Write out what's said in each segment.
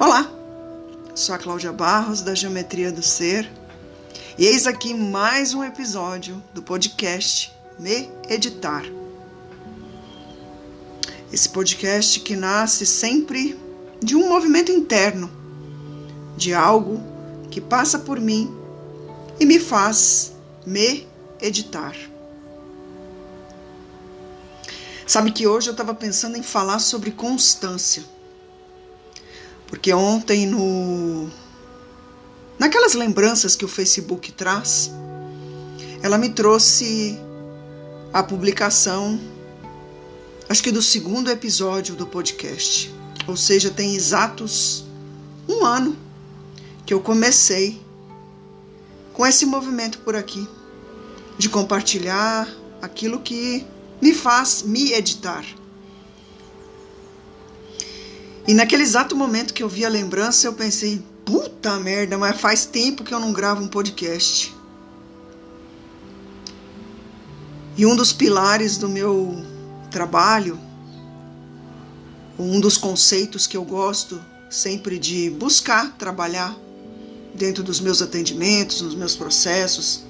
Olá, sou a Cláudia Barros da Geometria do Ser e eis aqui mais um episódio do podcast Me Editar. Esse podcast que nasce sempre de um movimento interno, de algo que passa por mim e me faz me editar. Sabe que hoje eu estava pensando em falar sobre constância porque ontem no naquelas lembranças que o Facebook traz, ela me trouxe a publicação acho que do segundo episódio do podcast. Ou seja, tem exatos um ano que eu comecei com esse movimento por aqui de compartilhar aquilo que me faz me editar. E naquele exato momento que eu vi a lembrança, eu pensei: puta merda, mas faz tempo que eu não gravo um podcast. E um dos pilares do meu trabalho, um dos conceitos que eu gosto sempre de buscar trabalhar dentro dos meus atendimentos, nos meus processos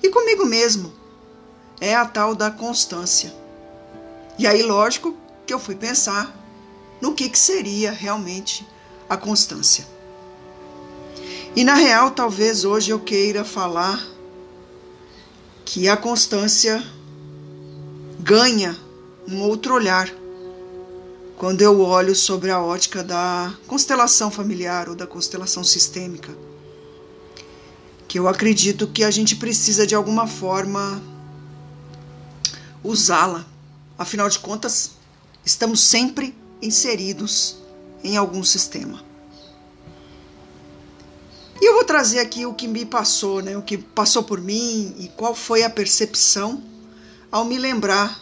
e comigo mesmo, é a tal da constância. E aí, lógico que eu fui pensar no que, que seria realmente a constância. E na real, talvez hoje eu queira falar que a constância ganha um outro olhar quando eu olho sobre a ótica da constelação familiar ou da constelação sistêmica. Que eu acredito que a gente precisa de alguma forma usá-la. Afinal de contas, estamos sempre inseridos em algum sistema. E eu vou trazer aqui o que me passou, né, o que passou por mim e qual foi a percepção ao me lembrar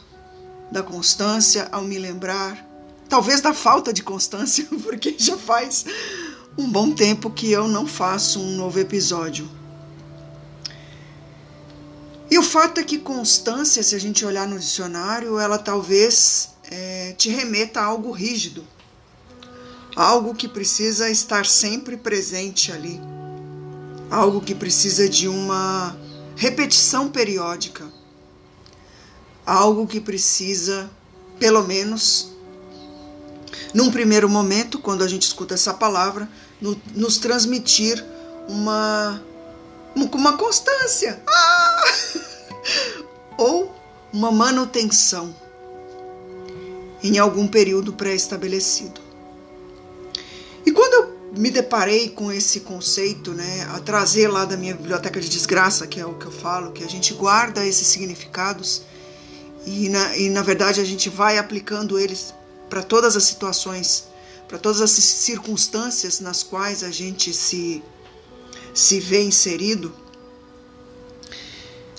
da constância, ao me lembrar, talvez da falta de constância, porque já faz um bom tempo que eu não faço um novo episódio. E o fato é que constância, se a gente olhar no dicionário, ela talvez é, te remeta a algo rígido, algo que precisa estar sempre presente ali, algo que precisa de uma repetição periódica, algo que precisa, pelo menos, num primeiro momento, quando a gente escuta essa palavra, no, nos transmitir uma, uma constância ah! ou uma manutenção em algum período pré-estabelecido. E quando eu me deparei com esse conceito, né, a trazer lá da minha biblioteca de desgraça, que é o que eu falo, que a gente guarda esses significados e na, e na verdade a gente vai aplicando eles para todas as situações, para todas as circunstâncias nas quais a gente se, se vê inserido.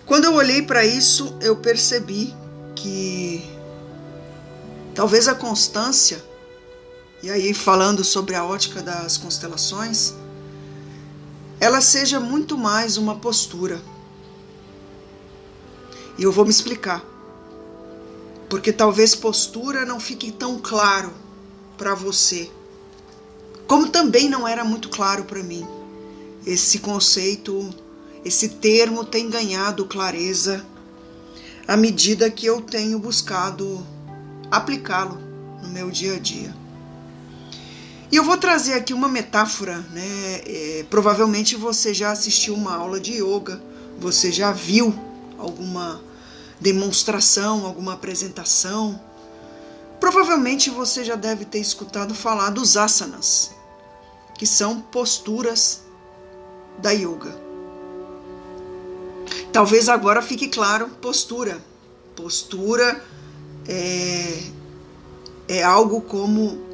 Quando eu olhei para isso, eu percebi que Talvez a constância, e aí falando sobre a ótica das constelações, ela seja muito mais uma postura. E eu vou me explicar. Porque talvez postura não fique tão claro para você, como também não era muito claro para mim. Esse conceito, esse termo tem ganhado clareza à medida que eu tenho buscado aplicá-lo no meu dia a dia. E eu vou trazer aqui uma metáfora, né? É, provavelmente você já assistiu uma aula de yoga, você já viu alguma demonstração, alguma apresentação. Provavelmente você já deve ter escutado falar dos asanas, que são posturas da yoga. Talvez agora fique claro postura. Postura é, é algo como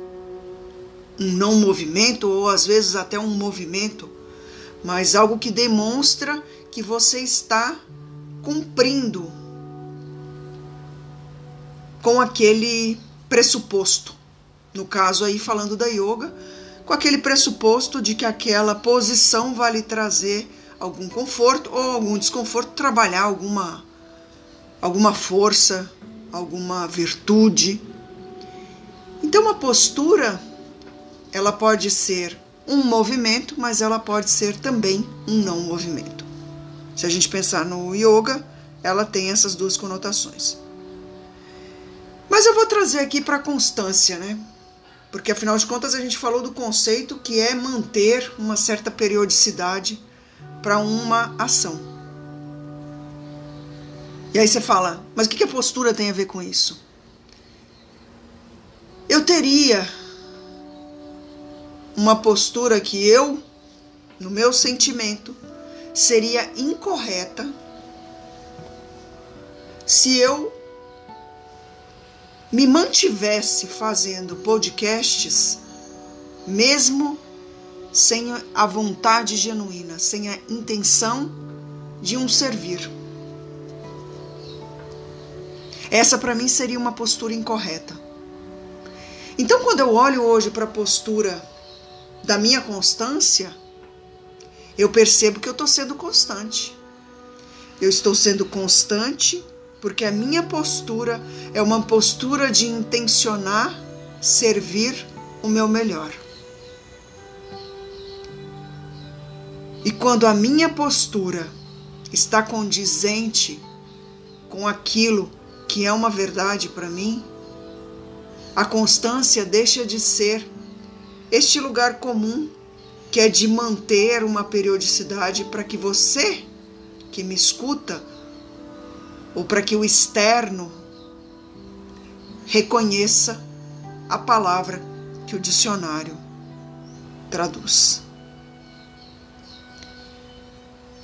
um não movimento, ou às vezes até um movimento, mas algo que demonstra que você está cumprindo com aquele pressuposto. No caso aí, falando da yoga, com aquele pressuposto de que aquela posição vai lhe trazer algum conforto ou algum desconforto, trabalhar alguma, alguma força, alguma virtude. Então, uma postura ela pode ser um movimento, mas ela pode ser também um não movimento. Se a gente pensar no yoga, ela tem essas duas conotações. Mas eu vou trazer aqui para constância, né? Porque afinal de contas a gente falou do conceito que é manter uma certa periodicidade para uma ação. E aí você fala, mas o que a postura tem a ver com isso? Eu teria uma postura que eu, no meu sentimento, seria incorreta se eu me mantivesse fazendo podcasts, mesmo sem a vontade genuína, sem a intenção de um servir. Essa para mim seria uma postura incorreta. Então, quando eu olho hoje para a postura da minha constância, eu percebo que eu estou sendo constante. Eu estou sendo constante porque a minha postura é uma postura de intencionar servir o meu melhor. E quando a minha postura está condizente com aquilo que é uma verdade para mim, a constância deixa de ser este lugar comum que é de manter uma periodicidade para que você que me escuta ou para que o externo reconheça a palavra que o dicionário traduz.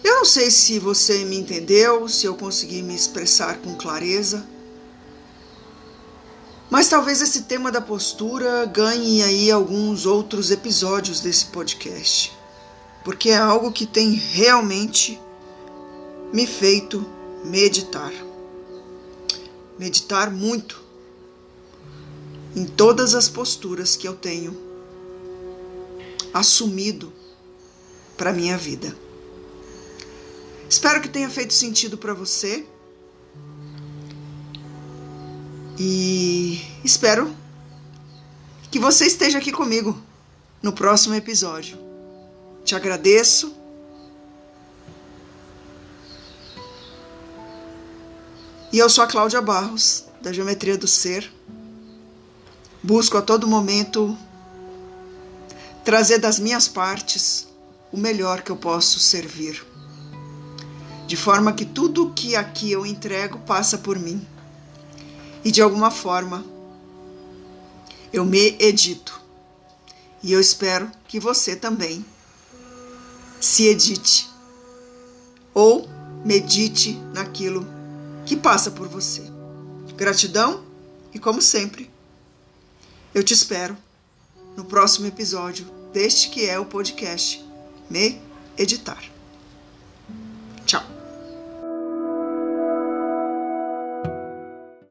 Eu não sei se você me entendeu, se eu consegui me expressar com clareza, mas talvez esse tema da postura ganhe aí alguns outros episódios desse podcast, porque é algo que tem realmente me feito meditar. Meditar muito em todas as posturas que eu tenho assumido para minha vida. Espero que tenha feito sentido para você. E espero que você esteja aqui comigo no próximo episódio. Te agradeço E eu sou a Cláudia Barros, da Geometria do Ser. Busco a todo momento trazer das minhas partes o melhor que eu posso servir. De forma que tudo que aqui eu entrego passa por mim. E de alguma forma eu me edito. E eu espero que você também se edite ou medite naquilo que passa por você. Gratidão e, como sempre, eu te espero no próximo episódio deste que é o podcast Me Editar.